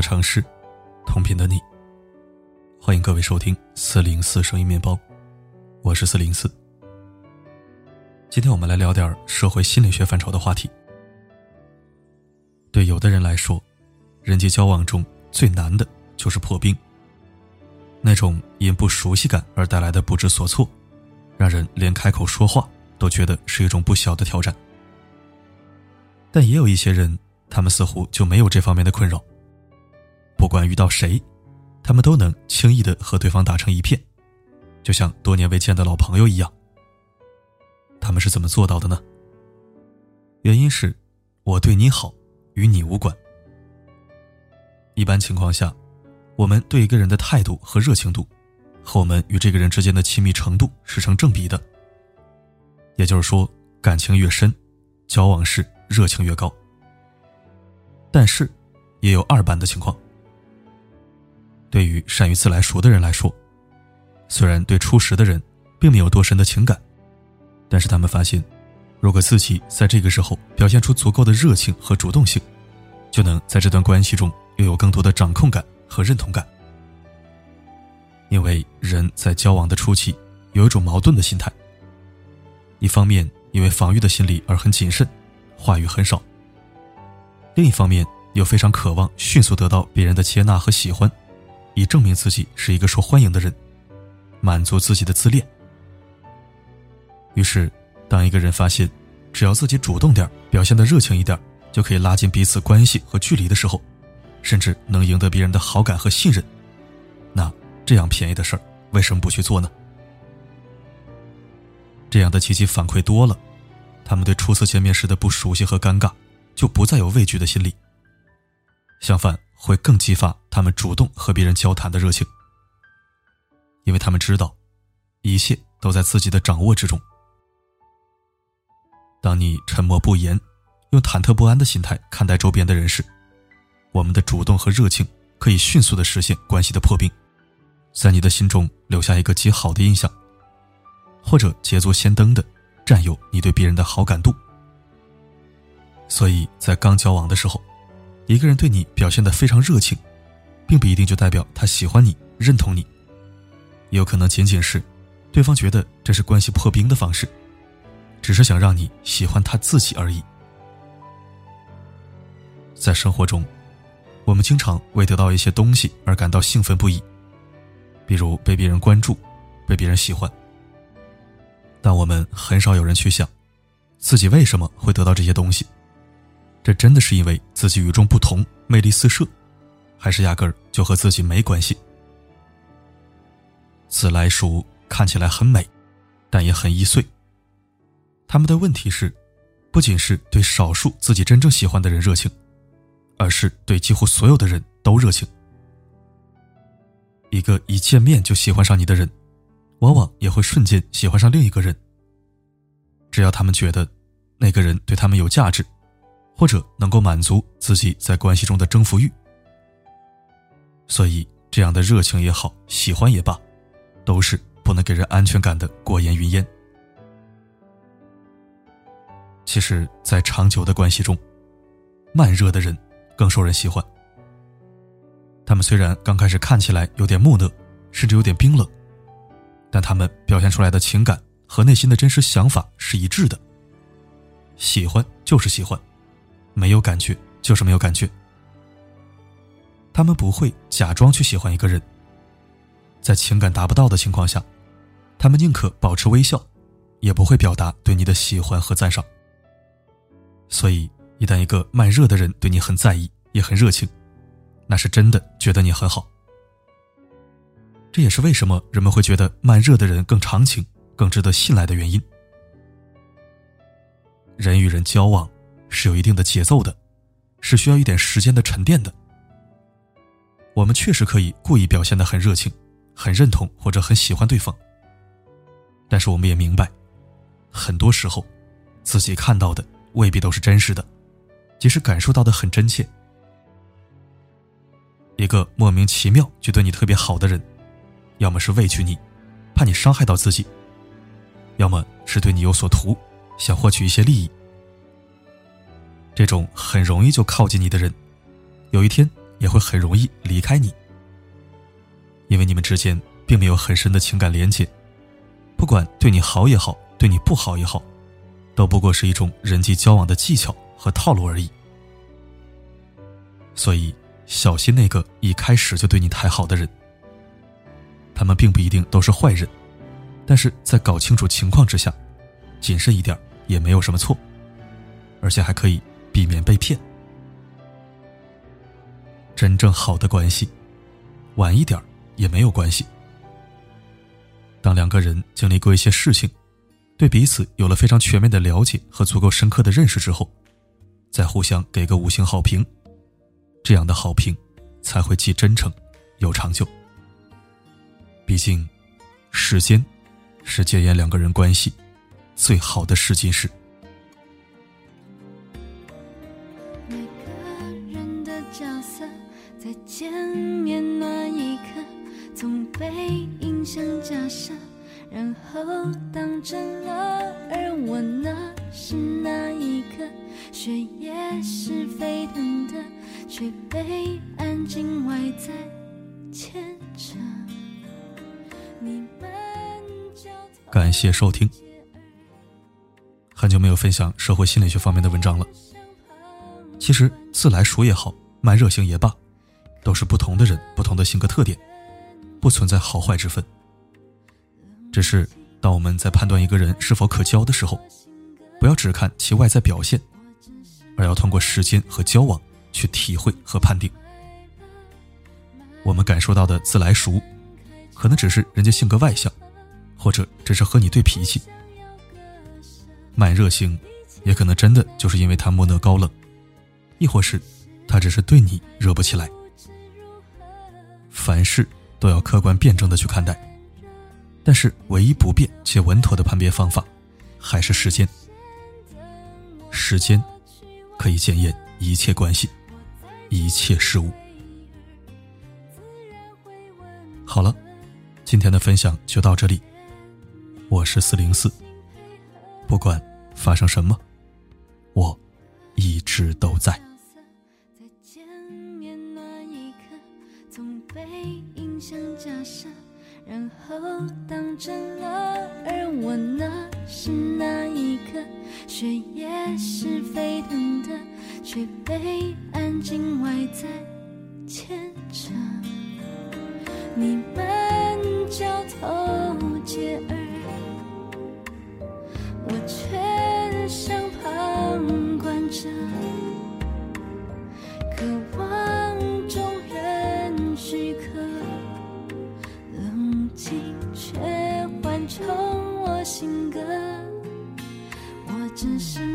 同的城市，同频的你。欢迎各位收听四零四声音面包，我是四零四。今天我们来聊点社会心理学范畴的话题。对有的人来说，人际交往中最难的就是破冰。那种因不熟悉感而带来的不知所措，让人连开口说话都觉得是一种不小的挑战。但也有一些人，他们似乎就没有这方面的困扰。不管遇到谁，他们都能轻易的和对方打成一片，就像多年未见的老朋友一样。他们是怎么做到的呢？原因是，我对你好，与你无关。一般情况下，我们对一个人的态度和热情度，和我们与这个人之间的亲密程度是成正比的。也就是说，感情越深，交往时。热情越高，但是也有二般的情况。对于善于自来熟的人来说，虽然对初识的人并没有多深的情感，但是他们发现，如果自己在这个时候表现出足够的热情和主动性，就能在这段关系中拥有更多的掌控感和认同感。因为人在交往的初期有一种矛盾的心态，一方面因为防御的心理而很谨慎。话语很少。另一方面，又非常渴望迅速得到别人的接纳和喜欢，以证明自己是一个受欢迎的人，满足自己的自恋。于是，当一个人发现，只要自己主动点表现的热情一点，就可以拉近彼此关系和距离的时候，甚至能赢得别人的好感和信任，那这样便宜的事儿，为什么不去做呢？这样的积极反馈多了。他们对初次见面时的不熟悉和尴尬，就不再有畏惧的心理。相反，会更激发他们主动和别人交谈的热情，因为他们知道，一切都在自己的掌握之中。当你沉默不言，用忐忑不安的心态看待周边的人时，我们的主动和热情可以迅速的实现关系的破冰，在你的心中留下一个极好的印象，或者捷足先登的。占有你对别人的好感度，所以在刚交往的时候，一个人对你表现的非常热情，并不一定就代表他喜欢你、认同你，也有可能仅仅是对方觉得这是关系破冰的方式，只是想让你喜欢他自己而已。在生活中，我们经常为得到一些东西而感到兴奋不已，比如被别人关注、被别人喜欢。但我们很少有人去想，自己为什么会得到这些东西？这真的是因为自己与众不同、魅力四射，还是压根儿就和自己没关系？自来熟看起来很美，但也很易碎。他们的问题是，不仅是对少数自己真正喜欢的人热情，而是对几乎所有的人都热情。一个一见面就喜欢上你的人。往往也会瞬间喜欢上另一个人。只要他们觉得那个人对他们有价值，或者能够满足自己在关系中的征服欲，所以这样的热情也好，喜欢也罢，都是不能给人安全感的过眼云烟。其实，在长久的关系中，慢热的人更受人喜欢。他们虽然刚开始看起来有点木讷，甚至有点冰冷。但他们表现出来的情感和内心的真实想法是一致的。喜欢就是喜欢，没有感觉就是没有感觉。他们不会假装去喜欢一个人，在情感达不到的情况下，他们宁可保持微笑，也不会表达对你的喜欢和赞赏。所以，一旦一个慢热的人对你很在意，也很热情，那是真的觉得你很好。这也是为什么人们会觉得慢热的人更长情、更值得信赖的原因。人与人交往是有一定的节奏的，是需要一点时间的沉淀的。我们确实可以故意表现的很热情、很认同或者很喜欢对方，但是我们也明白，很多时候自己看到的未必都是真实的，即使感受到的很真切。一个莫名其妙就对你特别好的人。要么是畏惧你，怕你伤害到自己；要么是对你有所图，想获取一些利益。这种很容易就靠近你的人，有一天也会很容易离开你，因为你们之间并没有很深的情感连接，不管对你好也好，对你不好也好，都不过是一种人际交往的技巧和套路而已。所以，小心那个一开始就对你太好的人，他们并不一定都是坏人，但是在搞清楚情况之下，谨慎一点也没有什么错，而且还可以避免被骗。真正好的关系，晚一点也没有关系。当两个人经历过一些事情，对彼此有了非常全面的了解和足够深刻的认识之后，再互相给个五星好评，这样的好评才会既真诚又长久。毕竟，时间是检验两个人关系最好的试金石。是沸腾的，却被安静外在牵着。感谢收听。很久没有分享社会心理学方面的文章了。其实自来熟也好，慢热型也罢。都是不同的人，不同的性格特点，不存在好坏之分。只是当我们在判断一个人是否可交的时候，不要只看其外在表现，而要通过时间和交往去体会和判定。我们感受到的自来熟，可能只是人家性格外向，或者只是和你对脾气；慢热型，也可能真的就是因为他木讷高冷，亦或是他只是对你惹不起来。凡事都要客观辩证的去看待，但是唯一不变且稳妥的判别方法，还是时间。时间可以检验一切关系，一切事物。好了，今天的分享就到这里。我是四零四，不管发生什么，我一直都在。然后当真了，而我那是那一刻，血液是沸腾的，却被安静外在牵着。你们交头接耳，只是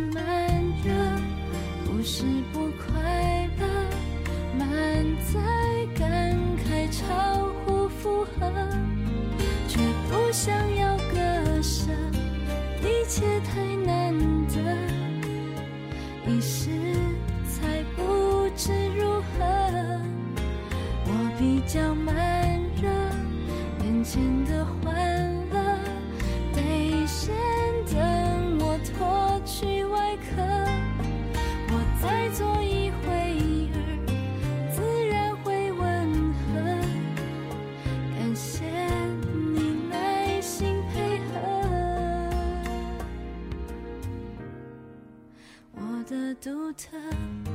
独特。